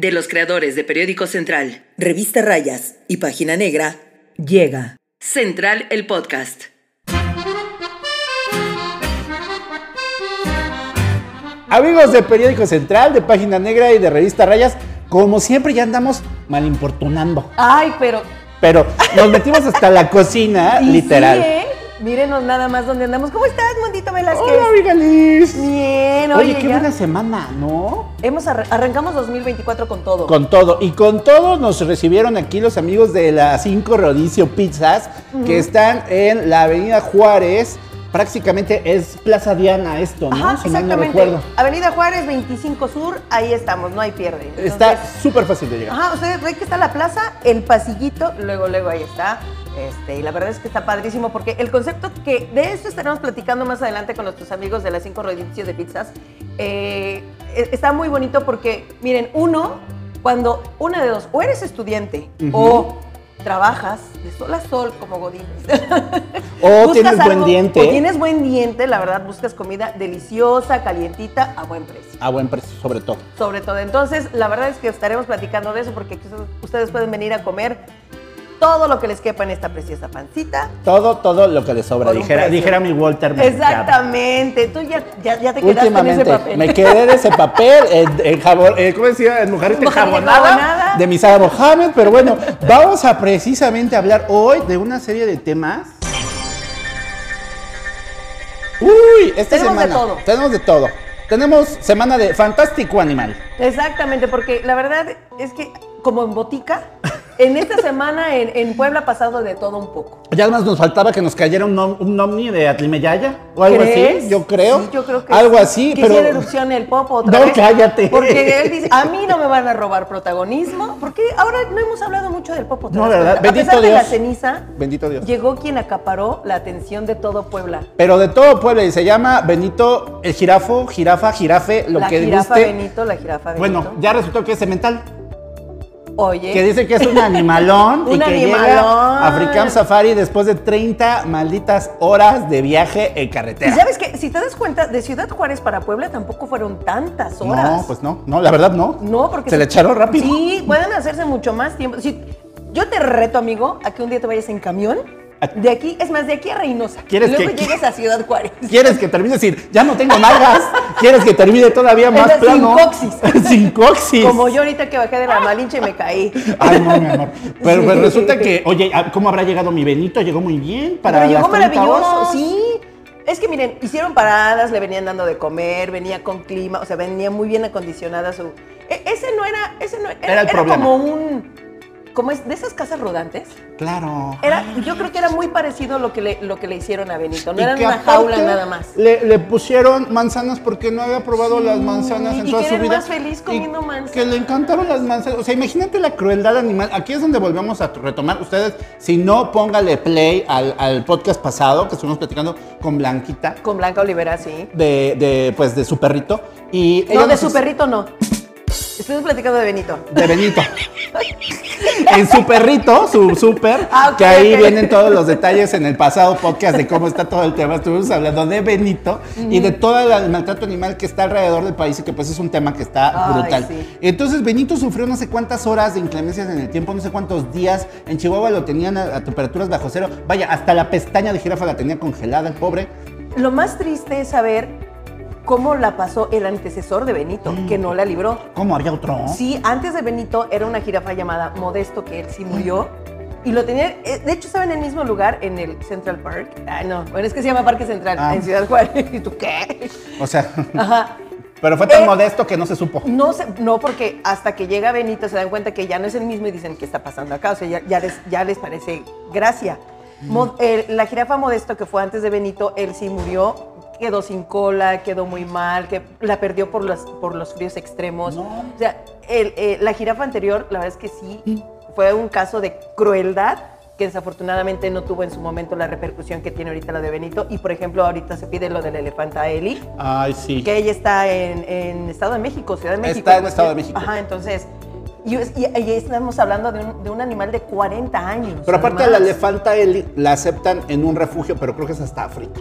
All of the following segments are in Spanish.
de los creadores de Periódico Central, Revista Rayas y Página Negra, llega Central el Podcast. Amigos de Periódico Central, de Página Negra y de Revista Rayas, como siempre ya andamos mal importunando. Ay, pero. Pero nos metimos hasta la cocina, literal. Sí, ¿eh? Mírenos nada más dónde andamos. ¿Cómo estás, Mondito Velázquez? Hola, amiga Liz. Bien, Oye, oye, qué ya buena semana, ¿no? Hemos arra- arrancamos 2024 con todo. Con todo. Y con todo nos recibieron aquí los amigos de la 5 Rodicio Pizzas, que están en la Avenida Juárez. Prácticamente es Plaza Diana esto, ¿no? Ajá, si mal no recuerdo. Avenida Juárez, 25 Sur, ahí estamos, no hay pierde. Entonces, Está súper fácil de llegar. Ajá, ustedes ven que está la plaza, el pasillito, luego, luego ahí está. Este, y la verdad es que está padrísimo porque el concepto que de esto estaremos platicando más adelante con nuestros amigos de las cinco rodillas de pizzas, eh, e- está muy bonito porque, miren, uno, cuando una de dos, o eres estudiante o trabajas de sol a sol como Godín. O tienes buen diente. O tienes buen diente, la verdad, buscas comida deliciosa, calientita, a buen precio A buen precio, sobre todo. sobre todo. Entonces, la verdad es que estaremos platicando de eso porque ustedes- ustedes pueden venir a comer todo lo que les quepa en esta preciosa pancita. Todo, todo lo que le sobra. Dijera, dijera mi Walter. Mercado. Exactamente. Tú ya, ya, ya te quedaste en ese papel. me quedé de ese papel, en, en jabón, eh, ¿cómo decía? En mujerita Mujerita enjabonada enjabonada. de Misada Mohamed, pero bueno, vamos a precisamente hablar hoy de una serie de temas. Uy, esta Tenemos de semana todo. tenemos de todo. Tenemos semana de fantástico animal. Exactamente, porque la verdad es que como en botica, en esta semana en, en Puebla ha pasado de todo un poco. Ya más nos faltaba que nos cayera un, un ovni de Atlimeyaya o algo ¿Crees? así, yo creo. Sí, yo creo que algo sí. así, que pero erupción el popo otra No, vez. cállate. Porque él dice, a mí no me van a robar protagonismo. Porque ahora no hemos hablado mucho del popo. ¿te No, das ¿verdad? cuenta? Bendito a pesar de la Dios. ceniza, bendito Dios. llegó quien acaparó la atención de todo Puebla. Pero de todo Puebla y se llama Benito el jirafo, jirafa, jirafe, lo la que jirafa guste. Benito, la jirafa Benito. Bueno, ya resultó que es cemental. Oye. Que dice que es un animalón y que animalón. llega a African Safari después de 30 malditas horas de viaje en Y carretera. sabes que, si te das cuenta, de Ciudad Juárez para Puebla tampoco fueron tantas horas. No, pues no, no, la verdad no. No, porque se le echaron rápido. Sí, pueden hacerse mucho más tiempo. Si, yo te reto, amigo, a que un día te vayas en camión. De aquí, es más, de aquí a Reynosa. ¿Quieres luego que- llegues a Ciudad Juárez. ¿Quieres que termine decir, ya no tengo nalgas? ¿Quieres que termine todavía más Esa sin plano? coxis. sin coxis. Como yo ahorita que bajé de la malinche y me caí. Ay, no, mi amor. Pero Sí. resulta que, oye, ¿cómo habrá llegado mi Benito? Llegó muy bien para Pero llegó las 30 maravilloso, horas. sí. Es que miren, hicieron paradas, le venían dando de comer, venía con clima, o sea, venía muy bien acondicionada su. e- ese no era, ese no era, Era el problema. como un, como es de esas casas rodantes. Claro. Era, yo creo que era muy parecido lo que le, lo que le hicieron a Benito. No era una jaula nada más. Le, le pusieron manzanas porque no había probado las manzanas en y toda que su era vida. más feliz comiendo manzanas. Que le encantaron las manzanas. O sea, imagínate la crueldad animal. Aquí es donde volvemos a retomar. Ustedes, si no, póngale play al, al podcast pasado que estuvimos platicando con Blanquita Con Blanca Olivera, sí. de, de, pues, de su perrito. Y No, de su perrito no. Estuvimos platicando de Benito. De Benito. en su perrito, su super, Ah, que ahí vienen todos los detalles en el pasado podcast de cómo está todo el tema. Estuvimos hablando de Benito y de todo el maltrato animal que está alrededor del país y que pues es un tema que está Ay, brutal. sí. Entonces Benito sufrió no sé cuántas horas de inclemencias en el tiempo, no sé cuántos días. En Chihuahua lo tenían a, a temperaturas bajo cero. Vaya, hasta la pestaña de jirafa la tenía congelada el pobre. Lo más triste es saber cómo la pasó el antecesor de Benito, que no la libró. ¿Cómo había otro? Sí, antes de Benito era una jirafa llamada Modesto, que él sí murió. Y lo tenía, eh, de hecho estaba en el mismo lugar, en el Central Park. Ah, no, bueno, es que se llama Parque Central, Ah. en Ciudad Juárez. ¿Y tú qué? O sea, Ajá. pero fue tan Eh, modesto que no se supo. No, sé, no, porque hasta que llega Benito se dan cuenta que ya no es el mismo y dicen qué está pasando acá. O sea, ya, ya les, ya les parece gracia. Mo- eh, la jirafa Modesto, que fue antes de Benito, él sí murió, quedó sin cola, quedó muy mal, que la perdió por los, por los fríos extremos. No. O sea, el, eh, la jirafa anterior, la verdad es que sí, fue un caso de crueldad que desafortunadamente no tuvo en su momento la repercusión que tiene ahorita la de Benito. Y por ejemplo, ahorita se pide lo del elefanta Eli. Ay, sí. Que ella está en, en Estado de México, Ciudad de México. Está en Estado de México. Ajá, entonces. Y, y- y estamos hablando de un, de un animal de 40 años. Pero aparte la elefanta Eli la aceptan en un refugio, pero creo que es hasta África.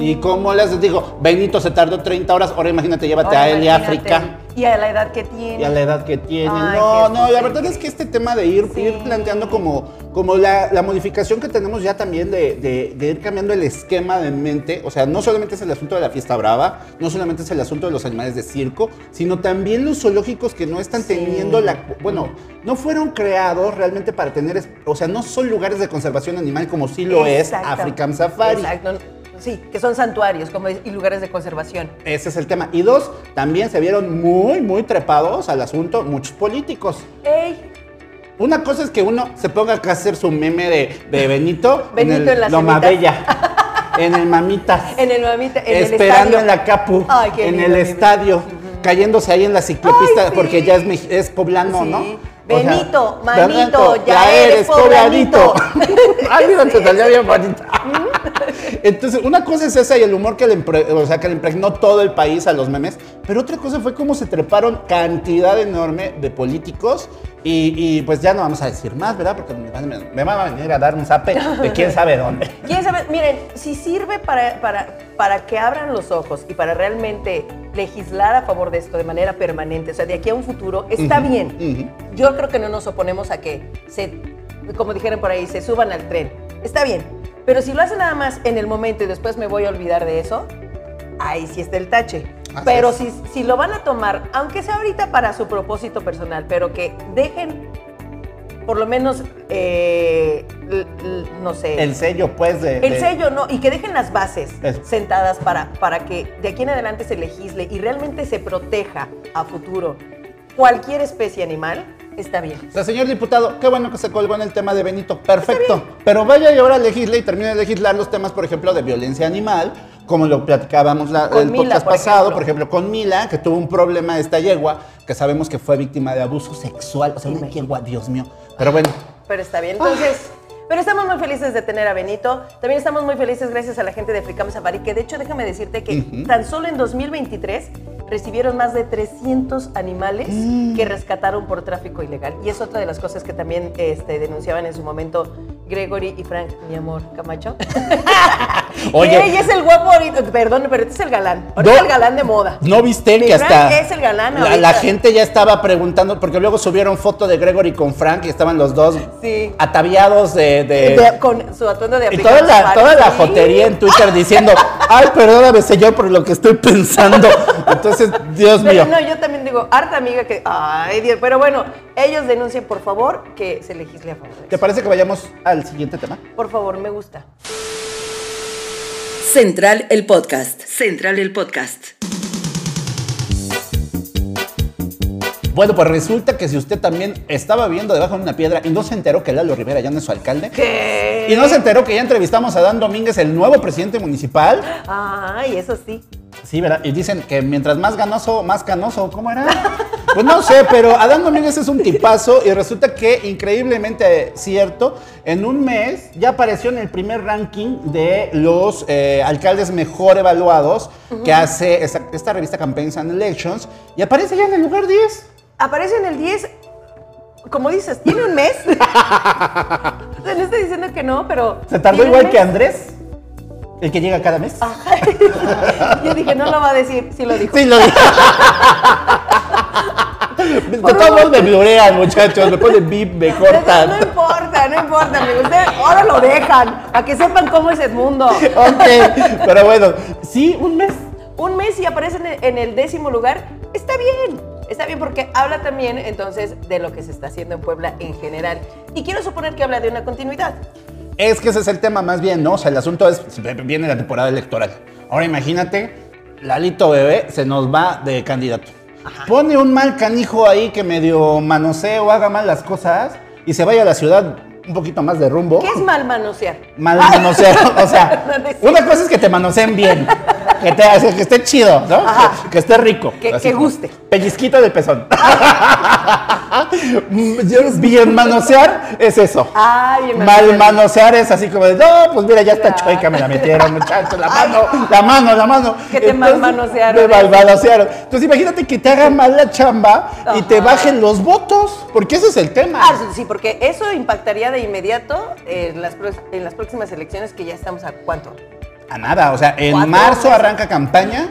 ¿Y cómo les digo? Benito se tardó 30 horas, ahora imagínate, llévate Ahora a él y. África. Y a la edad que tiene. Y a la edad que tiene. Ay, no, no, la verdad es que este tema de ir, Sí. ir planteando como, como la, la modificación que tenemos ya también de, de- de ir cambiando el esquema de mente, o sea, no solamente es el asunto de la fiesta brava, no solamente es el asunto de los animales de circo, sino también los zoológicos que no están Sí. teniendo la... Bueno, no fueron creados realmente para tener, o sea, no son lugares de conservación animal como sí lo es. African Safari. Exacto. Sí, que son santuarios como y lugares de conservación. Ese es el tema. Y dos, también se vieron muy, muy trepados al asunto muchos políticos. ¡Ey! Una cosa es que uno se ponga acá a hacer su meme de, de Benito, Benito en en el las Loma cenitas. Bella, en el Mamitas, En el mamita, en esperando el en la Capu, Ay, qué en lindo, el estadio, cayéndose ahí en la ciclopista Ay, sí. porque ya es, es poblano, Sí. ¿no? O sea, Benito, Benito, manito, ya eres poblanito. Ay, mira, te salió bien bonita. Entonces, una cosa es esa y el humor que le, o sea, que le impregnó todo el país a los memes, pero otra cosa fue cómo se treparon cantidad enorme de políticos y, y, pues ya no vamos a decir más, ¿verdad? Porque me van, me- me van a venir a dar un zape de quién sabe dónde. ¿Quién sabe? Miren, si sirve para, para, para que abran los ojos y para realmente legislar a favor de esto de manera permanente, o sea, de aquí a un futuro, está Ujú, bien. Yo creo que no nos oponemos a que se, como dijeron por ahí, se suban al tren. Está bien. Pero si lo hacen nada más en el momento y después me voy a olvidar de eso, ahí sí está el tache. Así pero es. si, si lo van a tomar, aunque sea ahorita para su propósito personal, pero que dejen por lo menos, eh, l- l- no sé. El sello, pues, de... El de- sello, no, y que dejen las bases Eso. sentadas para, para que de aquí en adelante se legisle y realmente se proteja a futuro cualquier especie animal, está bien. O sea, señor diputado, qué bueno que se colgó en el tema de Benito. Perfecto. Pero vaya y ahora legisle y termine de legislar los temas, por ejemplo, de violencia animal, como lo platicábamos la- el Mila, podcast por pasado, ejemplo. por ejemplo, con Mila, que tuvo un problema esta yegua, que sabemos que fue víctima de abuso sexual. O sea, una yegua, Dios mío. Pero bueno, Pero está bien. Entonces, pero estamos muy felices de tener a Benito. También estamos muy felices gracias a la gente de Fricam Safari, que de hecho déjame decirte que tan solo en 2023 recibieron más de 300 animales que rescataron por tráfico ilegal. Y es otra de las cosas que también este, denunciaban en su momento Gregory y Frank, mi amor, Camacho. Oye. Y ella es el guapo ahorita, perdón, pero este es el galán. Ahorita No. es el galán de moda. ¿no viste que hasta es el galán la, la gente ya estaba preguntando, porque luego subieron foto de Gregory con Frank y estaban los dos Sí. ataviados de... de- De- con su atuendo de Y toda la, toda la jotería en Twitter diciendo, ay, perdóname, señor, por lo que estoy pensando. Entonces, Dios Pero mío. no, yo también digo, harta amiga que. Ay, Dios. Pero bueno, ellos denuncien, por favor, que se legisle a favor de ¿Te parece que vayamos al siguiente tema? Por favor, me gusta. Central el podcast. Central el podcast. Bueno, pues resulta que si usted también estaba viviendo debajo de una piedra y no se enteró que Lalo Rivera ya no es su alcalde, ¿Qué? y no se enteró que ya entrevistamos a Dan Domínguez, el nuevo presidente municipal, Ay, eso sí. sí, ¿verdad? Y dicen que mientras más ganoso, más canoso, ¿cómo era? Pues no sé, pero Adán Domínguez es un tipazo y resulta que increíblemente cierto, en un mes ya apareció en el primer ranking de los eh, alcaldes mejor evaluados que hace esta, esta revista Campaigns and Elections y aparece ya en el lugar 10. Aparece en el 10. Como dices, tiene un mes. o sea, no estoy diciendo que no, pero. Se tardó igual que. Andrés, el que llega cada mes. Yo dije, no lo va a decir, sí lo dijo. Sí, lo dije. De todos modos me blurean, muchachos. Me ponen bip, me No, cortan. no importa, no importa, amigo. Ustedes ahora lo dejan, a que sepan cómo es el mundo. Ok, pero bueno, sí, un mes. un mes y aparece en el, en el décimo lugar, está bien. Está bien porque habla también entonces de lo que se está haciendo en Puebla en general. Y quiero suponer que habla de una continuidad. Es que ese es el tema más bien, ¿no? O sea, el asunto es, viene la temporada electoral. Ahora imagínate, Lalito Bebé se nos va de candidato. Pone un mal canijo ahí que medio manosee o haga mal las cosas y se vaya a la ciudad un poquito más de rumbo. ¿Qué es mal manosear? Mal manosear. O sea, una cosa es que te manoseen bien. Que, te, que esté chido, ¿no? Que, que esté rico. Que- guste. Pellizquito del pezón. Bien manosear es eso. Bien Mal manosear. es así como de, no, pues mira, ya está Claro. chueca, me la metieron, muchachos, la mano, la mano, la mano. Que te Entonces, malmanosearon, Me ¿eh? malmanosearon. Entonces imagínate que te haga mal la chamba y te bajen los votos, porque ese es el tema. Ah, sí, porque eso impactaría de inmediato en las, pro- en las próximas elecciones que ya estamos a cuánto? A nada, o sea, en marzo arranca campaña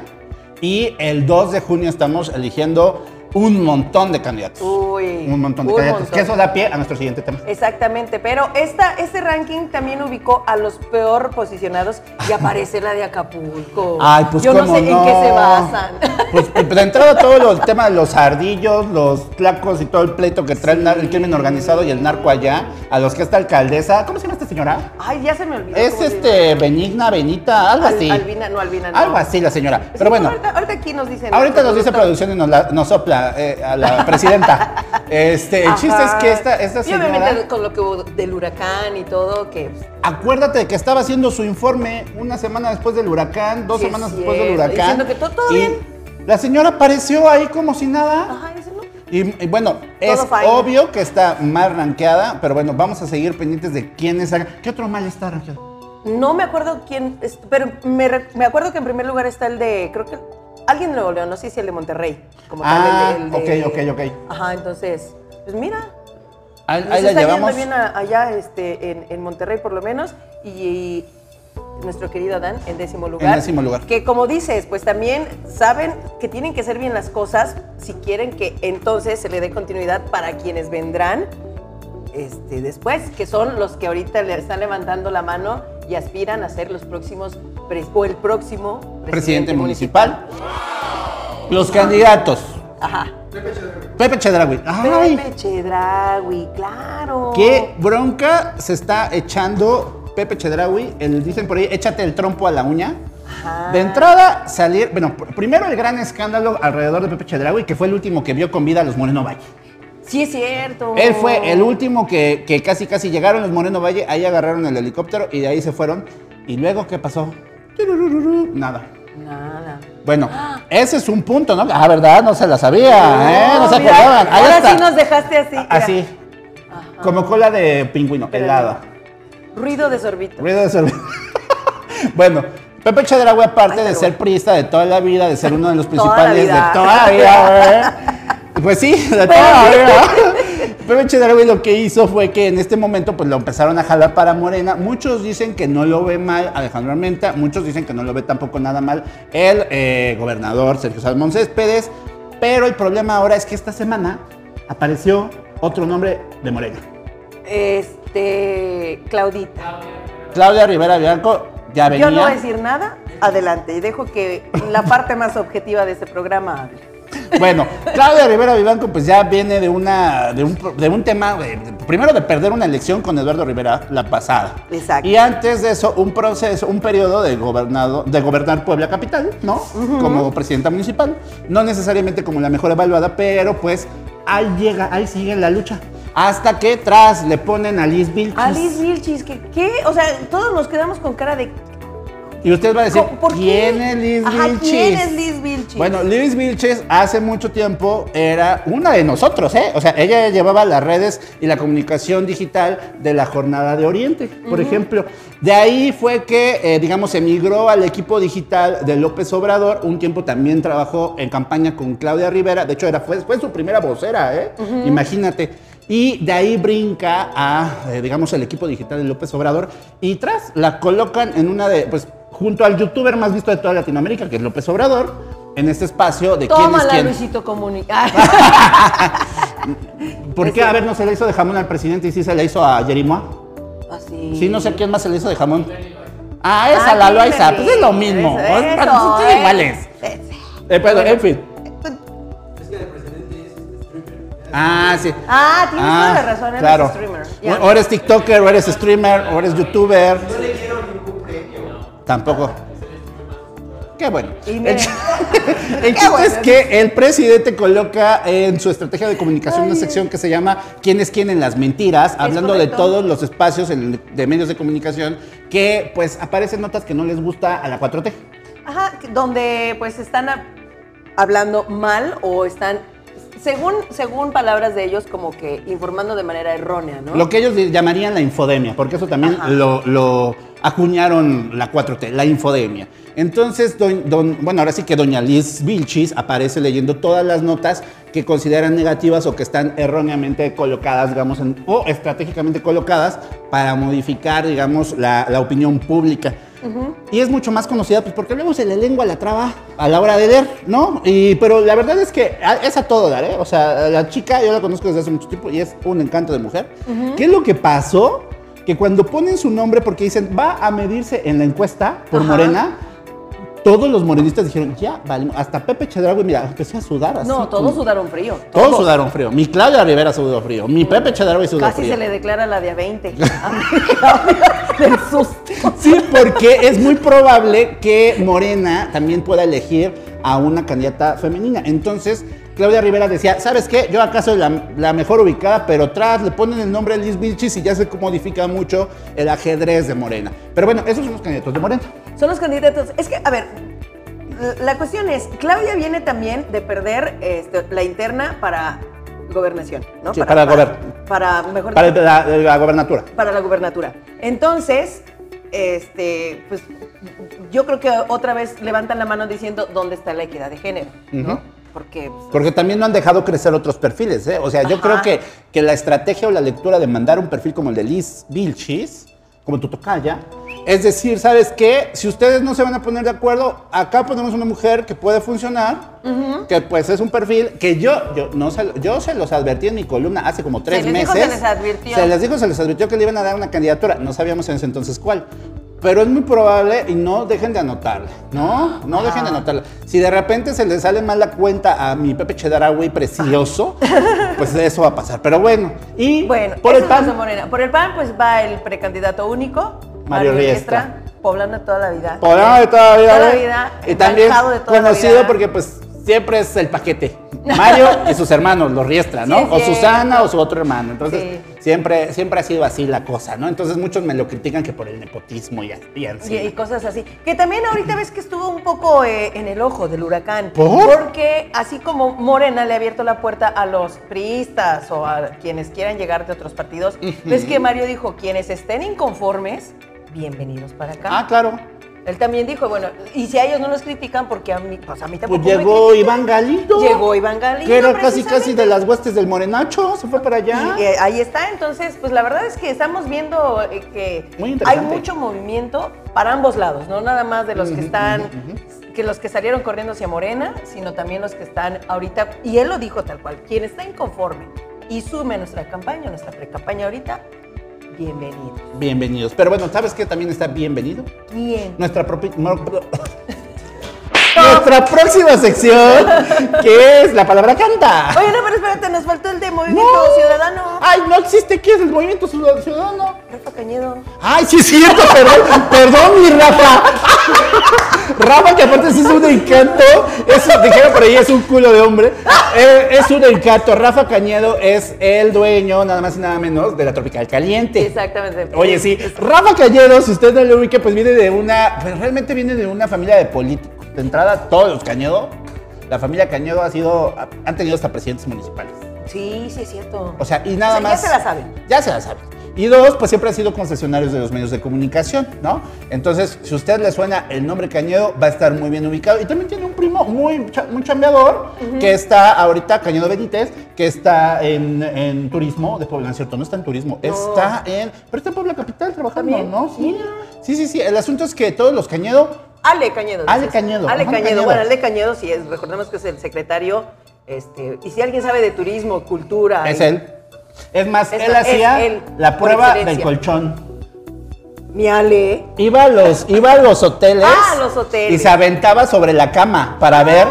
y el 2 de junio estamos eligiendo un montón de candidatos. Uy, un montón de un candidatos. montón. Que eso da pie a nuestro siguiente tema. Exactamente, pero esta, este ranking también ubicó a los peor posicionados y aparece la de Acapulco. Ay, pues Yo no cómo sé en qué se basan. Pues de entrada todo el tema de los ardillos, los tlacos y todo el pleito que trae el, el crimen organizado y el narco allá, a los que esta alcaldesa, ¿cómo se llama señora? Ay, ya se me olvidó. Es este. Benigna, Benita, algo Al- así. Albina, no, Albina no. Algo así la señora. Sí, Pero bueno, Ahorita, ahorita aquí nos dicen. ahorita nos dice producción y nos, la- nos sopla eh, a la presidenta. Este, el chiste es que esta, esta Y señora... obviamente con lo que hubo del huracán y todo, que pues, Acuérdate que estaba haciendo su informe una semana después del huracán, dos Sí, semanas después del huracán. diciendo que todo- todo y bien. La señora apareció ahí como si nada. ajá. Y, y bueno, es fine. obvio que está mal rankeada, pero bueno, vamos a seguir pendientes de quién es. ¿Qué otro mal está rankeado? No me acuerdo quién, es- pero me, me acuerdo que en primer lugar está el de, creo que alguien de Nuevo León, no sé si el de Monterrey. Como Ah, tal, el de, el de- ok, ok, ok. Ajá, entonces, pues mira, Ahí, nos ahí la está llevamos. yendo bien a- allá este, en, en Monterrey por lo menos y, nuestro querido Adán en décimo lugar. décimo lugar. Que como dices, pues también saben que tienen que hacer bien las cosas si quieren que entonces se le dé continuidad para quienes vendrán este, después, que son los que ahorita le están levantando la mano y aspiran a ser los próximos o el próximo presidente, Presidente municipal. Los candidatos. Ajá. Pepe Chedraui. Ay, Pepe Chedraui, claro. qué bronca se está echando Pepe Chedraui. El, dicen por ahí, échate el trompo a la uña. Ajá. De entrada, salir, bueno, pr- primero el gran escándalo alrededor de Pepe Chedraui, que fue el último que vio con vida a los Moreno Valle. Sí, es cierto. Él fue el último que, que casi casi llegaron los Moreno Valle, ahí agarraron el helicóptero y de ahí se fueron. ¿Y luego qué pasó? Nada. Nada. Bueno, ese es un punto, ¿no? Ah, ¿verdad? No se la sabía, ¿eh? No se mira, acordaban. Ahí Ahora está. sí nos dejaste así. mira. Así, como cola de pingüino, Pero helada. Ruido de sorbito. Ruido de cerveza. bueno, Pepe Chedraui, aparte Ay, de ser priista de toda la vida, de ser uno de los Toda principales de toda la vida. Pues sí, de toda la vida. Pepe Chedraui lo que hizo fue que en este momento pues lo empezaron a jalar para Morena. Muchos dicen que no lo ve mal Alejandro Armenta, muchos dicen que no lo ve tampoco nada mal el eh, gobernador Sergio Salmón Céspedes, pero el problema ahora es que esta semana apareció otro nombre de Morena. Este. Claudita. Claudia Rivera Bianco ya venía. Yo no voy a decir nada. Adelante. Y dejo que la parte más objetiva de este programa hable. Bueno, Claudia Rivera Vivanco pues ya viene de una de un, de un tema de- primero de perder una elección con Eduardo Rivera la pasada. Exacto. Y antes de eso un proceso, un periodo de gobernado de gobernar Puebla capital, ¿no? Como presidenta municipal, no necesariamente como la mejor evaluada, pero pues ahí llega, ahí sigue la lucha. Hasta que tras le ponen a Liz Vilchis. Alice Vilchis, ¿qué, ¿qué? O sea, todos nos quedamos con cara de. Y usted va a decir, ¿por qué? ¿quién es Liz Ajá, Vilchis? ¿Quién es Liz Vilchis? Bueno, Liz Vilches hace mucho tiempo era una de nosotros, ¿eh? O sea, ella llevaba las redes y la comunicación digital de la Jornada de Oriente, por ejemplo. De ahí fue que, eh, digamos, emigró al equipo digital de López Obrador. Un tiempo también trabajó en campaña con Claudia Rivera. De hecho, era, fue, fue su primera vocera, ¿eh? Imagínate. Y de ahí brinca a, eh, digamos, el equipo digital de López Obrador. Y tras la colocan en una de, pues, junto al youtuber más visto de toda Latinoamérica, que es López Obrador, en este espacio de quién es quién. Luisito Comunica. ¿Por qué? A ver, no se le hizo de jamón al presidente y sí se le hizo a Jerimoa. Así. Sí, no sé quién más se le hizo de jamón. Ah, esa, Ah, la. Loaiza. Pues es lo mismo. Eso, Es- eso, son iguales. Eh, pero, en fin. Ah, sí. Ah, tienes toda la razón, eres claro. streamer. O eres TikToker, o eres streamer, o eres YouTuber. Tampoco. Qué bueno. Y El, miren. ch- el Qué chiste bueno. es que el presidente coloca en su estrategia de comunicación una sección que se llama ¿Quién es quién en las mentiras? Hablando de todos los espacios en- de medios de comunicación que pues aparecen notas que no les gusta a la 4T. Ajá, donde pues están a- hablando mal o están, según, según palabras de ellos, como que informando de manera errónea, ¿no? Lo que ellos llamarían la infodemia, porque eso también lo acuñaron la 4T, la infodemia. Entonces, don- don- bueno, ahora sí que doña Liz Vilchis aparece leyendo todas las notas que consideran negativas o que están erróneamente colocadas, digamos, en- o estratégicamente colocadas para modificar, digamos, la, la opinión pública. Y es mucho más conocida, pues porque luego se le lengua la traba a la hora de leer, ¿no? Y, pero la verdad es que es a todo dar, ¿eh? O sea, la chica yo la conozco desde hace mucho tiempo y es un encanto de mujer. ¿Qué es lo que pasó? Que cuando ponen su nombre, porque dicen, va a medirse en la encuesta por Ajá. Morena, todos los morenistas dijeron, ya, vale, hasta Pepe Chedraui, mira, empezó a sudar así. No, todos sudaron frío. Todos sudaron frío. Mi Claudia Rivera sudó frío. Mi Pepe Chedraui sudó Casi frío. se le declara la de a 20. A mi Claudia, del susto. Sí, porque es muy probable que Morena también pueda elegir a una candidata femenina. Entonces, Claudia Rivera decía, ¿sabes qué? Yo acá soy la, la mejor ubicada, pero tras le ponen el nombre de Liz Vilchis y ya se modifica mucho el ajedrez de Morena. Pero bueno, esos son los candidatos de Morena. Son los candidatos. Es que, a ver, la cuestión es, Claudia viene también de perder este, la interna para gobernación, ¿no? Sí, para gober- Para, mejor Para la, la gobernatura. para la gubernatura. Entonces, este, pues yo creo que otra vez levantan la mano diciendo dónde está la equidad de género. Porque pues, Porque también no han dejado crecer otros perfiles, ¿eh? O sea, yo Ajá. creo que, que la estrategia o la lectura de mandar un perfil como el de Liz Vilchis, como tu tocaya, es decir, ¿sabes qué? Si ustedes no se van a poner de acuerdo, acá ponemos una mujer que puede funcionar, que pues es un perfil que yo, yo, no se, yo se los advertí en mi columna hace como tres les meses. dijo, se les advirtió. Se les dijo, se les advirtió que le iban a dar una candidatura. No sabíamos en ese entonces cuál. Pero es muy probable y no dejen de anotarla, ¿no? No dejen de anotarla. Si de repente se le sale mal la cuenta a mi Pepe Chedraui precioso, pues eso va a pasar. Pero bueno, y Bueno, por el PAN, Morena. Por el PAN, pues va el precandidato único, Mario Mario, Riestra. Riestra, poblando toda la vida. Poblado de toda la vida. Toda la ¿eh? vida, Y también encantado de toda la conocido vida. porque pues siempre es el paquete. Mario y sus hermanos, los Riestra, ¿no? Sí, o Susana o su otro hermano. Entonces, Sí. siempre, siempre ha sido así la cosa, ¿no? Entonces muchos me lo critican que por el nepotismo y, y así. Y, y cosas así. Que también ahorita ves que estuvo un poco eh, en el ojo del huracán. ¿Por? Porque así como Morena le ha abierto la puerta a los priistas o a quienes quieran llegar de otros partidos, ves que Mario dijo, quienes estén inconformes, bienvenidos para acá. Ah, claro. Él también dijo, bueno, y si a ellos no los critican, porque a mí, pues a mí tampoco Pues llegó. Iván Galindo. Llegó Iván Galindo, Que era casi, casi de las huestes del Morenacho. Se fue para allá. Y, eh, ahí está, entonces, pues la verdad es que estamos viendo eh, que Muy hay mucho movimiento para ambos lados, no nada más de los que están, que los que salieron corriendo hacia Morena, sino también los que están ahorita, y él lo dijo tal cual, quien está inconforme y sume a nuestra campaña, nuestra pre-campaña ahorita, bienvenido. Bienvenidos. Pero bueno, ¿sabes qué también está bienvenido? ¿Quién? Nuestra propia. Nuestra próxima sección, que es la palabra canta. Oye, no, pero espérate, nos faltó el de Movimiento No. Ciudadano. Ay, no existe. ¿Qué es el movimiento ciudadano? Rafa Cañedo. Ay, sí es cierto, perdón, perdón, mi Rafa. Rafa, que aparte sí es un encanto, es, dijeron por ahí, es un culo de hombre. Eh, es un encanto. Rafa Cañedo es el dueño, nada más y nada menos, de la Tropical Caliente. Exactamente. Oye, sí, Rafa Cañedo, si usted no lo ubica, pues viene de una, pues realmente viene de una familia de políticos. De entrada, todos los Cañedo, la familia Cañedo ha sido, han tenido hasta presidentes municipales. Sí, sí, es cierto. O sea, y nada O sea, ya más. se la saben. Ya se la saben. Y dos, pues siempre han sido concesionarios de los medios de comunicación, ¿no? Entonces, si a usted le suena el nombre Cañedo, va a estar muy bien ubicado. Y también tiene un primo muy, muy chambeador, que está ahorita, Cañedo Benítez, que está en, en turismo de Puebla, ¿no es cierto? No está en turismo, está en. Pero está en Puebla Capital trabajando, ¿También? ¿no? Sí. Sí, sí, sí. El asunto es que todos los Cañedo Ale Cañedo. Ale dices. Cañedo, Ale Cañedo. Cañedo. Bueno, Ale Cañedo sí es, recordemos que es el secretario. Este, y si alguien sabe de turismo, cultura. es y- él. Es más, Es- él es hacía él, la prueba del colchón. Mi Ale. Iba a los, iba a los hoteles. Ah, los hoteles. Y se aventaba sobre la cama para ver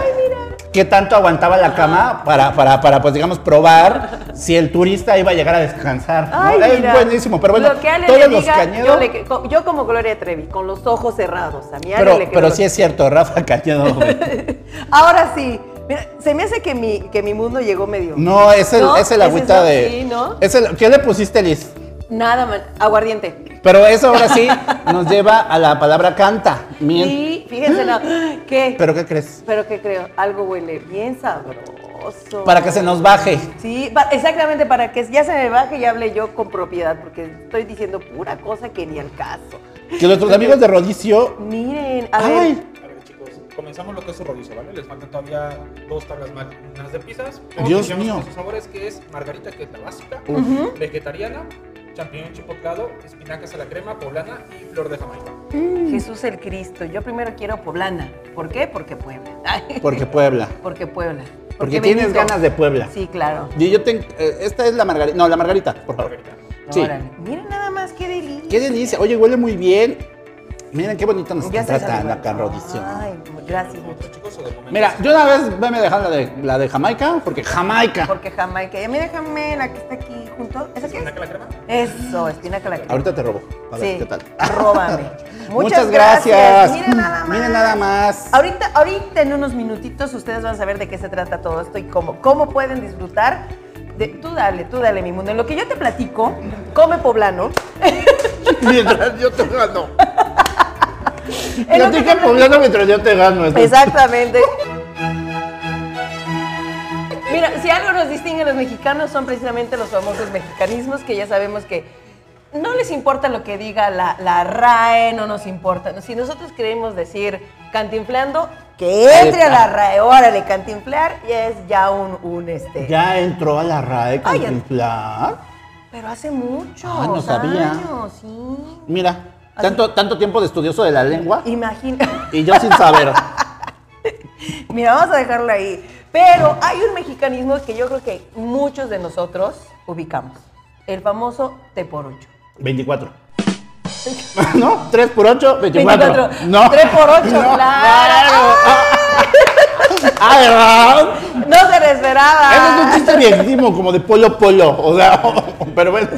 qué tanto aguantaba la cama para, para, para, pues digamos, probar si el turista iba a llegar a descansar. es buenísimo, pero bueno, Lo que Ale todos le los diga, cañedos. yo, le- yo como Gloria Trevi, con los ojos cerrados. A mi Ale pero, le pero sí es cierto, Rafa Cañedo. Ahora sí. Mira, se me hace que mi, que mi mundo llegó medio. No, es el, ¿No? es el ¿Es agüita de. Sí, ¿no? es el, ¿Qué le pusiste, Liz? Nada, man. Aguardiente. Pero eso ahora sí nos lleva a la palabra canta. Mien- Y fíjense, no, ¿qué? ¿Pero qué crees? Pero ¿qué creo? Algo huele bien sabroso. Para que se nos baje. Sí, exactamente, para que ya se me baje y hable yo con propiedad, porque estoy diciendo pura cosa que ni al caso. Que nuestros amigos de Rodicio. Miren, a Ay, ver, A ver, chicos, comenzamos lo que es su rodicio, ¿vale? Les faltan todavía dos tablas más unas de pizzas. Dios mío. sus sabores, que es margarita, que es la básica, vegetariana, champiñón chipotlado, espinacas a la crema, poblana y flor de jamaica. Jesús el Cristo. Yo primero quiero poblana. ¿Por qué? Porque Puebla. Porque Puebla. Porque Puebla. Porque tienes Benito. ganas de Puebla. Sí, claro. Y yo tengo. eh, esta es la margarita. No, la margarita, por favor. Margarita. Sí. Órale. Miren nada más qué delicia. Qué delicia. Oye, huele muy bien. Miren qué bonito nos Ya está se tratando acá Rodicio. Ay, gracias. Mira, yo una vez a dejar la de, la de Jamaica, porque Jamaica. Porque Jamaica. Ya mira, déjame la que está aquí junto. ¿Esa qué es? ¿Espinaca la crema? Eso, espinaca la crema. Ahorita te robo. A ver Sí, qué tal. róbame. Muchas, Muchas gracias. gracias. Miren nada más. Miren nada más. Ahorita, ahorita en unos minutitos ustedes van a saber de qué se trata todo esto y cómo, cómo pueden disfrutar. De, tú dale, tú dale, mi mundo. En lo que yo te platico, come poblano. Mientras yo te gano. Poblano mientras yo te gano. Exactamente. Mira, si algo nos distingue a los mexicanos son precisamente los famosos mexicanismos que ya sabemos que no les importa lo que diga la, la RAE, no nos importa. Si nosotros queremos decir cantinfleando, que entre a la RAE, órale, cantinflear ya es ya un, un este. Ya entró a la RAE Ay, ya- Cantinflar. Pero hace mucho. Ah, no sabía. Años, sí. Mira, tanto, tanto tiempo de estudioso de la lengua Imagina. y yo sin saber. Mira, vamos a dejarlo ahí. Pero hay un mexicanismo que yo creo que muchos de nosotros ubicamos. El famoso T por 8. 24. ¿No? 3 por 8, 24. 24. No. 3 por 8, No. claro. Ah, ¿verdad? No se le esperaba. Ese es un chiste viejísimo, como de polo polo. O sea, pero bueno.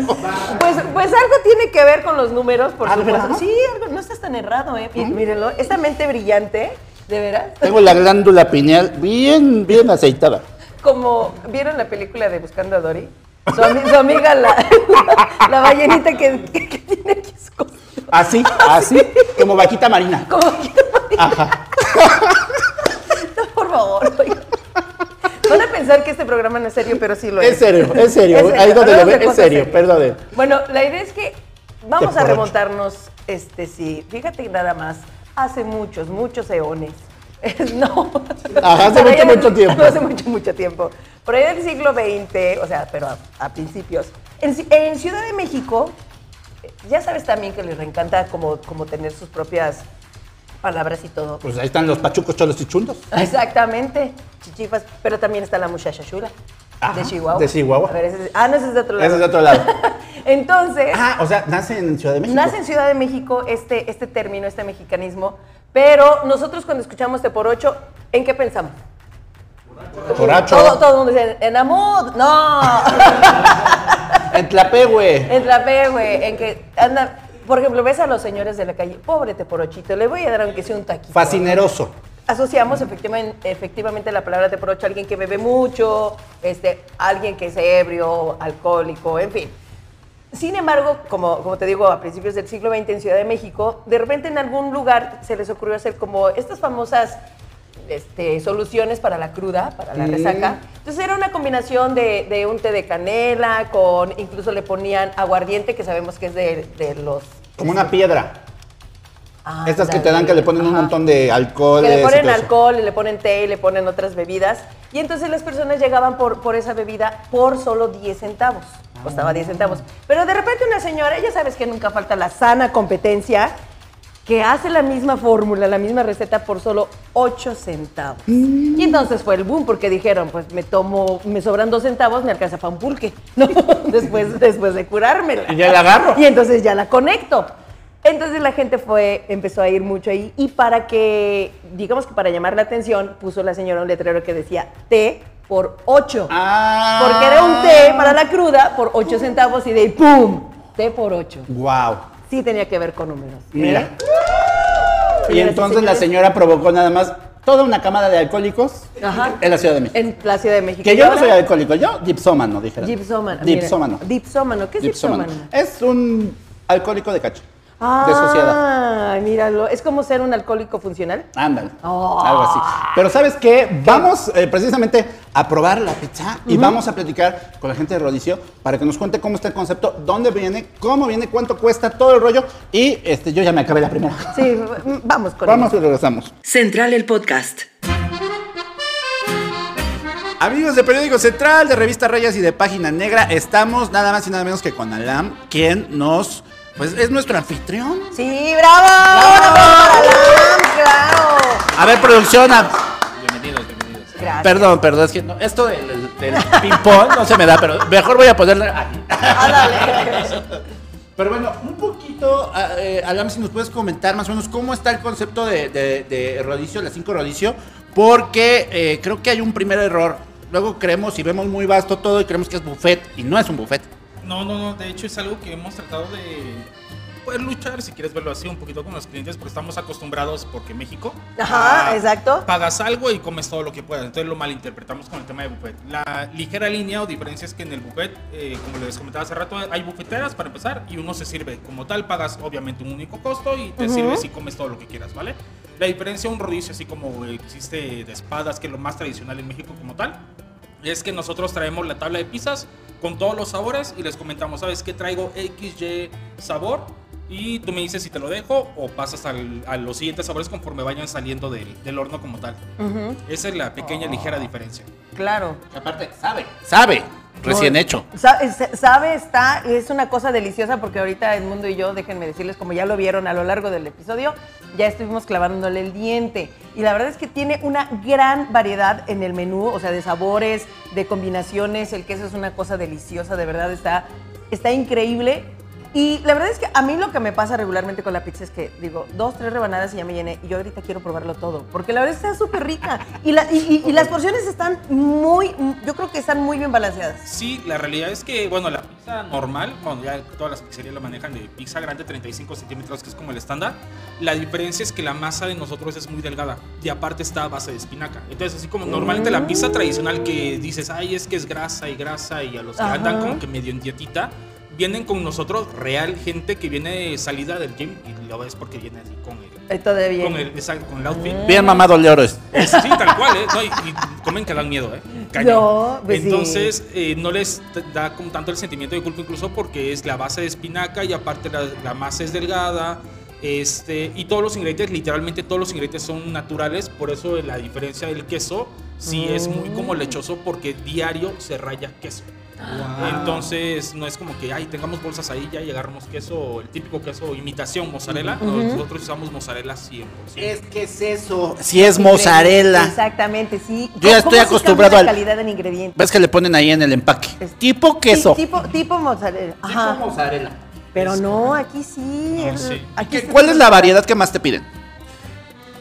Pues, pues algo tiene que ver con los números, por Ah. Sí, algo, no estás tan errado, ¿eh? Mí- Mírenlo, esa mente brillante, de veras. Tengo la glándula pineal bien, bien aceitada. Como, ¿vieron la película de Buscando a Dory? Su, ami- su amiga, la, la, la ballenita que, que- que tiene aquí su cosa. Así, así, como vaquita marina. Como que- Ajá. No, por favor. oigan. Van a pensar que este programa no es serio, pero sí lo es. Es serio, es serio. Ahí donde lo hablamos de ve, es serio, perdón. Bueno, la idea es que vamos a remontarnos, este sí, fíjate nada más, hace muchos, muchos eones. Es- no. Ajá, hace mucho, mucho tiempo. Hace mucho, mucho tiempo. Por ahí del siglo XX, o sea, pero a, a principios. En, Ci- en Ciudad de México, eh, ya sabes también que les encanta como, como tener sus propias palabras y todo. Pues ahí están los pachucos, cholos y chundos. Exactamente, chichifas, pero también está la muchacha chula Ajá, de Chihuahua. de Chihuahua. A ver, ese es- ah, no, ese es de otro lado. Ese es de otro lado. Entonces, Ah, o sea, nace en Ciudad de México. nace en Ciudad de México este, este término, este mexicanismo, pero nosotros cuando escuchamos Te por ocho, ¿en qué pensamos? Borracho. Todo, todo el mundo dice, en Amud, no, En Tlapehue. en Tlapé, güey, en que anda, por ejemplo, ves a los señores de la calle, pobre Te por ochito, le voy a dar aunque sea un taquito. Fascineroso. asociamos efectivamente, efectivamente la palabra te por ocho a alguien que bebe mucho, este, alguien que es ebrio, alcohólico, en fin. Sin embargo, como, como te digo, a principios del siglo XX en Ciudad de México, de repente en algún lugar se les ocurrió hacer como estas famosas este, soluciones para la cruda, para la resaca. Entonces era una combinación de, de un té de canela, con incluso le ponían aguardiente, que sabemos que es de, de los... Como una piedra. Ah, Estas que te dan que le ponen un Ajá. montón de alcohol. Que le ponen alcohol, y le ponen té y le ponen otras bebidas. Y entonces las personas llegaban por, por esa bebida por solo 10 centavos. Costaba 10 centavos. Pero de repente una señora, ya sabes que nunca falta la sana competencia, que hace la misma fórmula, la misma receta por solo 8 centavos. Y entonces fue el boom, porque dijeron, pues me tomo, me sobran 2 centavos, me alcanza para un pulque, ¿no? después, después de curármela. Y ya la agarro. Y entonces ya la conecto. Entonces la gente fue, empezó a ir mucho ahí y para que, digamos que para llamar la atención, puso la señora un letrero que decía té por 8. Ah. Porque era un té para la cruda por 8 centavos y de ahí ¡pum! Té por 8. Wow. Sí tenía que ver con números. ¿eh? Mira. Y Señoras entonces la señora provocó nada más toda una camada de alcohólicos Ajá. en la Ciudad de México. En la Ciudad de México. Que yo no soy alcohólico, yo dipsómano, dijera. Dipsómano. Dipsómano. Dipsómano. ¿Qué es Dipsómano. dipsómano? Es un alcohólico de cacho. De sociedad. Ah, míralo. Es como ser un alcohólico funcional. Ándale. Oh. Algo así. Pero ¿sabes qué? Vamos eh, precisamente a probar la pizza y vamos a platicar con la gente de Rodicio para que nos cuente cómo está el concepto, dónde viene, cómo viene, cuánto cuesta, todo el rollo. Y este, yo ya me acabé la primera. Sí, vamos con Vamos y regresamos. Central el podcast. Amigos de Periódico Central, de Revista Rayas y de Página Negra, estamos nada más y nada menos que con Alam, quien nos, pues es nuestro anfitrión. Sí, bravo. ¡Bravo! claro. A ver, producción, a- Bienvenidos, bienvenidos. Gracias. perdón, perdón, es que no- esto del, del ping-pong no se me da, pero mejor voy a ponerle aquí. Ándale. Pero bueno, un poquito, ah, eh, Alam, si nos puedes comentar más o menos cómo está el concepto de, de, de rodicio, la 5 rodicio, porque eh, creo que hay un primer error. Luego creemos y vemos muy vasto todo y creemos que es buffet y no es un buffet. No, no, no. De hecho, es algo que hemos tratado de poder luchar, si quieres verlo así, un poquito con los clientes, porque estamos acostumbrados, porque México. Ajá, a- exacto. Pagas algo y comes todo lo que puedas. Entonces lo malinterpretamos con el tema de buffet. La ligera línea o diferencia es que en el buffet, eh, como les comentaba hace rato, hay bufeteras para empezar y uno se sirve como tal. Pagas obviamente un único costo y te sirves y comes todo lo que quieras, ¿vale? La diferencia, un rodicio así como existe de espadas, que es lo más tradicional en México como tal, es que nosotros traemos la tabla de pizzas con todos los sabores y les comentamos, ¿sabes qué? Traigo XY sabor y tú me dices si te lo dejo o pasas al- a los siguientes sabores conforme vayan saliendo del, del horno como tal. Esa es la pequeña ligera diferencia. Claro. Aparte, sabe. Sabe, recién No, hecho. sa- sa- Sabe, está, es una cosa deliciosa porque ahorita Edmundo y yo, déjenme decirles, como ya lo vieron a lo largo del episodio, ya estuvimos clavándole el diente. Y la verdad es que tiene una gran variedad en el menú, o sea, de sabores, de combinaciones. El queso es una cosa deliciosa, de verdad, está, está increíble. Y la verdad es que a mí lo que me pasa regularmente con la pizza es que digo, dos, tres rebanadas y ya me llené. Y yo ahorita quiero probarlo todo. Porque la verdad está súper rica. Y, la- y- y- y las porciones están muy, yo creo que están muy bien balanceadas. Sí, la realidad es que, bueno, la pizza normal, bueno, ya todas las pizzerías lo manejan de pizza grande, 35 centímetros, que es como el estándar. La diferencia es que la masa de nosotros es muy delgada y aparte está a base de espinaca. Entonces, así como normalmente la pizza tradicional que dices, ay, es que es grasa y grasa y a los que Ajá. andan como que medio en dietita, vienen con nosotros real gente que viene salida del gym y lo ves porque viene así con el, todavía. con el, exacto, con el outfit. Bien mamado le oro es. Sí, tal cual, ¿eh? No, y, y comen que dan miedo, ¿eh? Cañón. No, pues sí. Entonces, eh, no les da como tanto el sentimiento de culpa, incluso porque es la base de espinaca y aparte la, la masa es delgada. Este, y todos los ingredientes, literalmente todos los ingredientes son naturales, por eso la diferencia del queso sí es muy como Mm. lechoso porque diario se raya queso. Entonces no es como que ay tengamos bolsas ahí ya y agarramos queso, el típico queso imitación mozzarella. Nosotros usamos mozzarella 100%. Es que es eso. Si es mozzarella. Exactamente, sí. Yo ya ¿Cómo estoy acostumbrado cambia la al- calidad en ingredientes. Ves que le ponen ahí en el empaque. Es- Tipo queso. Sí, tipo, tipo mozzarella. Ajá. mozzarella. Pero no, aquí sí. No, sí. aquí ¿Qué- está ¿Cuál es la variedad que más te piden?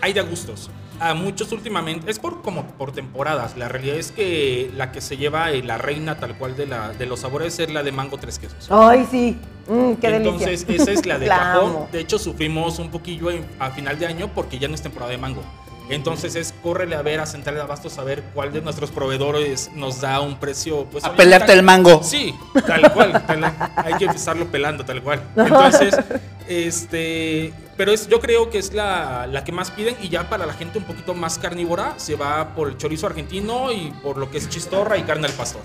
hay de gustos. A muchos últimamente, es por como por temporadas. La realidad es que la que se lleva eh, la reina tal cual de, la, de los sabores es la de mango tres quesos. Ay, sí. Mm, qué Entonces, delicia. esa es la de La cajón. amo. De hecho, sufrimos un poquillo en- a final de año porque ya no es temporada de mango. Entonces es córrele a ver a Central de Abastos a ver cuál de nuestros proveedores nos da un precio. Pues, A pelearte tal- el mango. Sí, tal cual. tal- hay que estarlo pelando tal cual. Entonces, este. Pero es, yo creo que es la, la que más piden y ya para la gente un poquito más carnívora se va por el chorizo argentino y por lo que es chistorra y carne al pastor.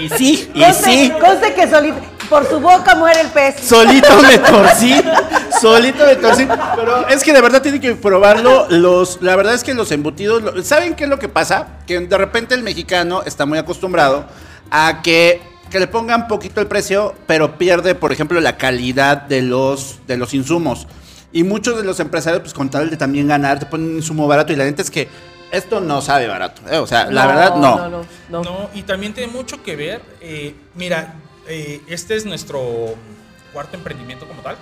Y sí, y Conste, sí. conste que solito, por su boca muere el pez. Solito me torcí, solito me torcí. Pero es que de verdad tienen que probarlo. Los, la verdad es que los embutidos, ¿saben qué es lo que pasa? Que de repente el mexicano está muy acostumbrado a que, que le pongan poquito el precio, pero pierde, por ejemplo, la calidad de los, de los insumos. Y muchos de los empresarios, pues con tal de también ganar, te ponen un insumo barato. Y la neta es que esto no sabe barato. ¿eh? O sea, la verdad, no. No, no, no. No, y también tiene mucho que ver. eh, mira, eh, este es nuestro cuarto emprendimiento como tal,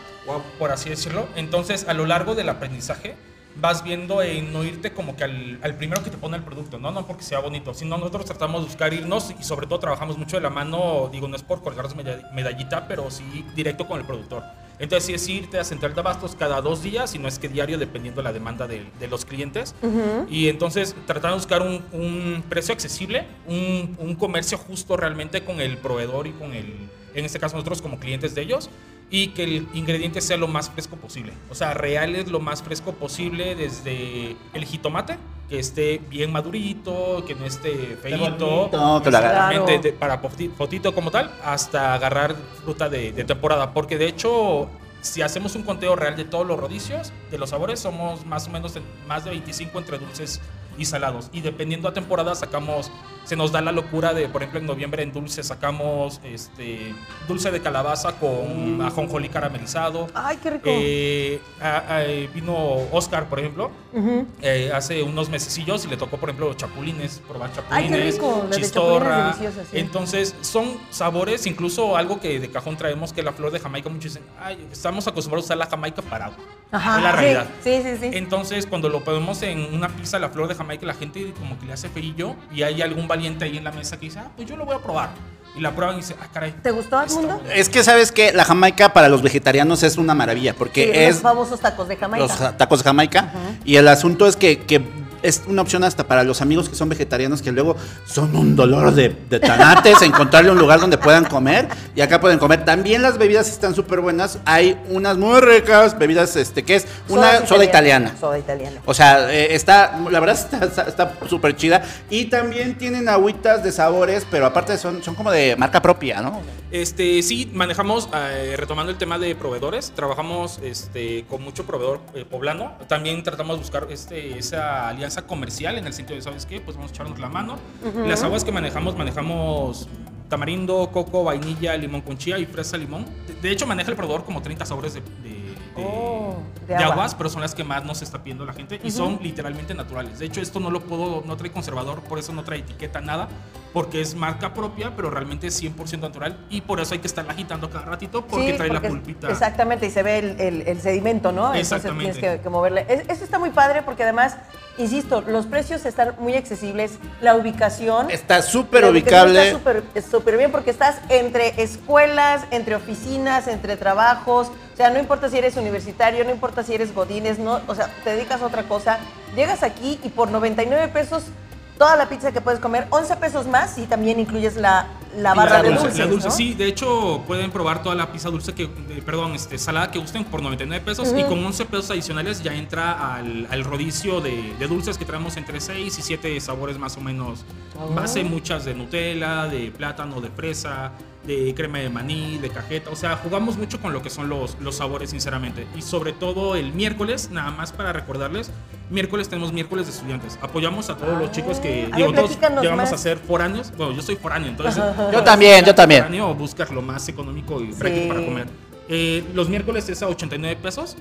por así decirlo. Entonces, a lo largo del aprendizaje, vas viendo en no irte como que al, al primero que te pone el producto, ¿no? No porque sea bonito, sino nosotros tratamos de buscar irnos y sobre todo trabajamos mucho de la mano, digo, no es por colgarnos medall- medallita, pero sí directo con el productor. Entonces, sí es irte a Central de Abastos cada dos días, y no es que diario, dependiendo la demanda de, de los clientes. Y entonces tratar de buscar un, un precio accesible, un, un comercio justo realmente con el proveedor y con el, en este caso nosotros como clientes de ellos, y que el ingrediente sea lo más fresco posible. O sea, real es lo más fresco posible desde el jitomate, que esté bien madurito, que no esté feito, Claro. para fotito como tal, hasta agarrar fruta de, de temporada. Porque de hecho, si hacemos un conteo real de todos los rodicios, de los sabores, somos más o menos en- más de 25 entre dulces y salados. Y dependiendo a temporada, sacamos se nos da la locura de, por ejemplo, en noviembre en dulce sacamos este dulce de calabaza con ajonjolí caramelizado. Ay, qué rico. Eh, a- a- eh, vino Oscar, por ejemplo, eh, hace unos mesecillos y le tocó, por ejemplo, chapulines, probar Ay, qué chapulines, rico, chistorra. chapulines sí. Entonces, son sabores, incluso algo que de cajón traemos, que la flor de Jamaica, muchos dicen, ay, estamos acostumbrados a usar la Jamaica para agua. Ajá, es la sí, realidad. Sí, sí, sí. Entonces, cuando lo ponemos en una pizza, la flor de Jamaica, la gente como que le hace feillo y hay algún valiente ahí en la mesa que dice, ah, pues yo lo voy a probar. Y la prueban y dice, ah, caray. ¿Te gustó, Edmundo? bueno". Es que sabes que la Jamaica para los vegetarianos es una maravilla, porque Sí, es los famosos tacos de Jamaica. los tacos de Jamaica. Y el asunto es que, que es una opción hasta para los amigos que son vegetarianos que luego son un dolor de, de tanates encontrarle un lugar donde puedan comer. Y acá pueden comer. También las bebidas están súper buenas. Hay unas muy ricas bebidas, este, que es una soda italiana. Soda italiana. O sea, eh, está, la verdad está- está está súper chida. Y también tienen agüitas de sabores, pero aparte son, son como de marca propia, ¿no? Este, sí, manejamos, eh, retomando el tema de proveedores, trabajamos este, con mucho proveedor eh, poblano. También tratamos de buscar este, esa alianza comercial en el sentido de, ¿sabes qué? Pues vamos a echarnos la mano. Las aguas que manejamos, manejamos tamarindo, coco, vainilla, limón con chía y fresa limón. De, de hecho, maneja el proveedor como 30 sabores de, de- de- Oh, de de agua. aguas, pero son las que más nos está pidiendo la gente y son literalmente naturales. De hecho, esto no lo puedo, no trae conservador, por eso no trae etiqueta, nada, porque es marca propia, pero realmente es 100% natural y por eso hay que estarla agitando cada ratito porque Sí, trae porque- la pulpita. Exactamente, y se ve el, el- el sedimento, ¿no? Entonces Exactamente. tienes que, que moverle. Es- Eso está muy padre porque además, insisto, los precios están muy accesibles, la ubicación. Está súper ubicable. Está súper- es súper bien porque estás entre escuelas, entre oficinas, entre trabajos. O sea, no importa si eres universitario, no importa si eres godines, no, o sea, te dedicas a otra cosa. Llegas aquí y por 99 pesos toda la pizza que puedes comer, 11 pesos más y también incluyes la, la barra la de dulce, dulces, la dulce, ¿no? sí. De hecho, pueden probar toda la pizza dulce que, eh, perdón, este, salada que gusten por 99 pesos y con 11 pesos adicionales ya entra al, al rodicio de, de dulces que traemos entre 6 y 7 sabores más o menos. Oh. Base muchas de Nutella, de plátano, de fresa, de crema de maní, de cajeta. O sea, jugamos mucho con lo que son los, los sabores, sinceramente. Y sobre todo el miércoles, nada más para recordarles, miércoles tenemos miércoles de estudiantes. Apoyamos a todos los chicos que, A digo, ver, todos llegamos más. a ser foráneos. Bueno, yo soy foráneo, entonces... Yo también, yo también. foráneo buscas lo más económico y práctico Sí. para comer. Eh, los miércoles es a 89 pesos.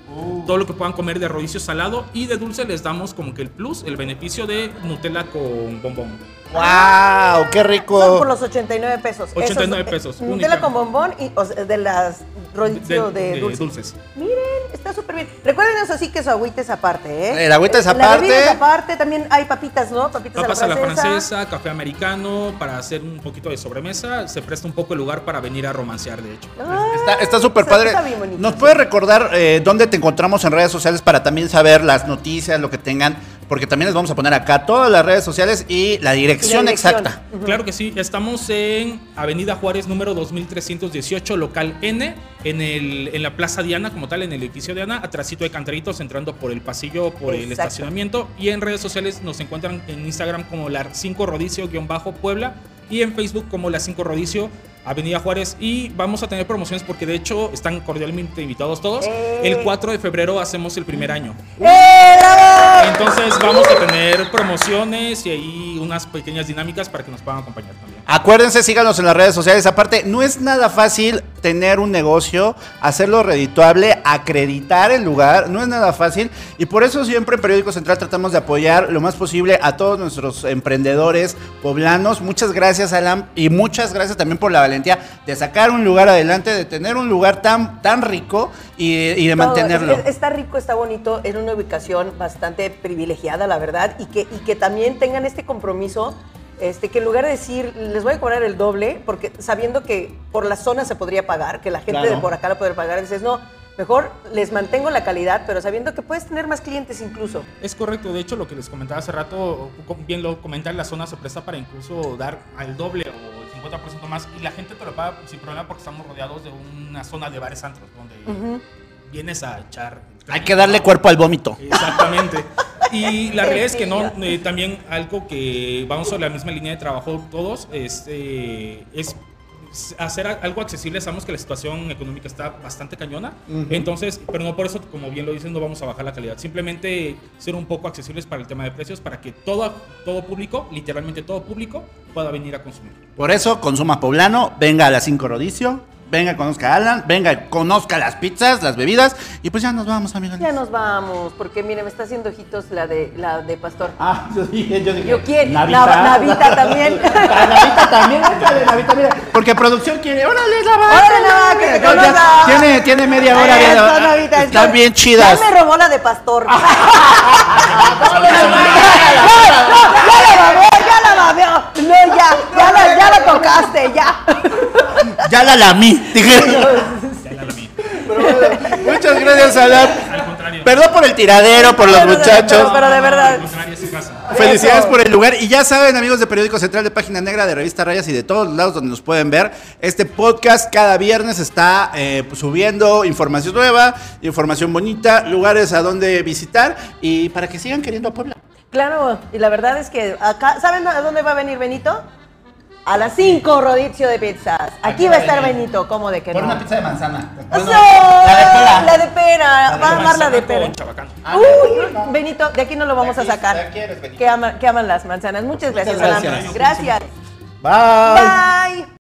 Todo lo que puedan comer de rodicio salado y de dulce les damos como que el plus, el beneficio de Nutella con bombón. ¡Wow! ¡Qué Son rico! por los 89 pesos. 89 Esos, pesos, eh, Nutella con bombón y o sea, de las de, dulces. dulces. Miren, está súper bien. Recuerden eso sí que su agüita es aparte, ¿eh? El agüita es La aparte. bebida es aparte. También hay papitas, ¿no? Papitas, Papas a la francesa. café americano, para hacer un poquito de sobremesa. Se presta un poco el lugar para venir a romancear, de hecho. Ah, Está- súper está- padre. está bien bonito, ¿Nos puedes recordar eh, dónde te encontramos en redes sociales para también saber las noticias, lo que tengan? Porque también les vamos a poner acá todas las redes sociales y la dirección, La dirección. exacta. Claro que sí, estamos en Avenida Juárez número 2318, local N, en, el, en la Plaza Diana, como tal, en el edificio Diana, atrásito de Cantaritos, entrando por el pasillo, por el estacionamiento. Y en redes sociales nos encuentran en Instagram como la 5 Rodicio-Puebla y en Facebook como la 5 Rodicio, Avenida Juárez. Y vamos a tener promociones porque de hecho están cordialmente invitados todos. ¡Eh! El 4 de febrero hacemos el primer año. ¡Eh! Entonces vamos a tener promociones y ahí unas pequeñas dinámicas para que nos puedan acompañar también. Acuérdense, síganos en las redes sociales. Aparte, no es nada fácil tener un negocio, hacerlo redituable, acreditar el lugar. No es nada fácil. Y por eso siempre en Periódico Central tratamos de apoyar lo más posible a todos nuestros emprendedores poblanos. Muchas gracias, Alan. Y muchas gracias también por la valentía de sacar un lugar adelante, de tener un lugar tan, tan rico y, y de Todo, mantenerlo. es- Está rico, está bonito, en una ubicación bastante privilegiada, la verdad, y que, y que también tengan este compromiso, este, que en lugar de decir, les voy a cobrar el doble, porque sabiendo que por la zona se podría pagar, que la gente Claro. de por acá la podría pagar, dices, no, mejor les mantengo la calidad, pero sabiendo que puedes tener más clientes incluso. Es correcto, de hecho lo que les comentaba hace rato, bien lo comentan, la zona se presta para incluso dar al doble o el 50% más y la gente te lo paga sin problema porque estamos rodeados de una zona de bares antros donde vienes a echar. Hay que darle cuerpo al vómito. Exactamente. Y la realidad es que no, eh, también algo que vamos sobre la misma línea de trabajo todos, este, es hacer algo accesible. Sabemos que la situación económica está bastante cañona. Entonces, pero no por eso, como bien lo dicen, no vamos a bajar la calidad. Simplemente ser un poco accesibles para el tema de precios, para que todo, todo público, literalmente todo público, pueda venir a consumir. Por eso, consuma poblano, venga a las 5 Rodicio, venga, conozca a Alan, venga, conozca las pizzas, las bebidas, y pues ya nos vamos, amigos. Ya nos vamos, porque mire, me está haciendo ojitos la de la de Pastor. Ah, yo dije, yo dije. ¿Yo quién? Navita. Nav- Navita también. Navita también, Navita, mira. Porque producción quiere. ¡Órale, la vaca! ¡Órale, que nos ya-! Tiene, tiene media hora. Navita, Están bien chidas. Ya me robó la de Pastor. ya la. No, ya, ya la, ya la tocaste, ya. Ya la lamí. Dije. Ya la vi. Pero bueno, Muchas gracias, Alan. Al contrario. Perdón por el tiradero, por los muchachos. pero de verdad. Al contrario. Felicidades por el lugar. Y ya saben, amigos de Periódico Central de Página Negra, de Revista Rayas y de todos lados donde nos pueden ver, este podcast cada viernes está eh, pues, subiendo información nueva, información bonita, lugares a donde visitar y para que sigan queriendo a Puebla. Claro, y la verdad es que acá, ¿saben a dónde va a venir Benito? A las 5, Rodicio de Pizzas. Aquí va a estar Benito, ¿cómo de que no? de manzana. ¡Eso! la de pera. La de pera. Va a amar la de pera. Chabacán. Uy, Benito, de aquí no lo vamos aquí- a sacar. aquí eres, Benito. Que, ama- que aman las manzanas. Muchas gracias, gracias. Alan. Gracias. Bye. Bye.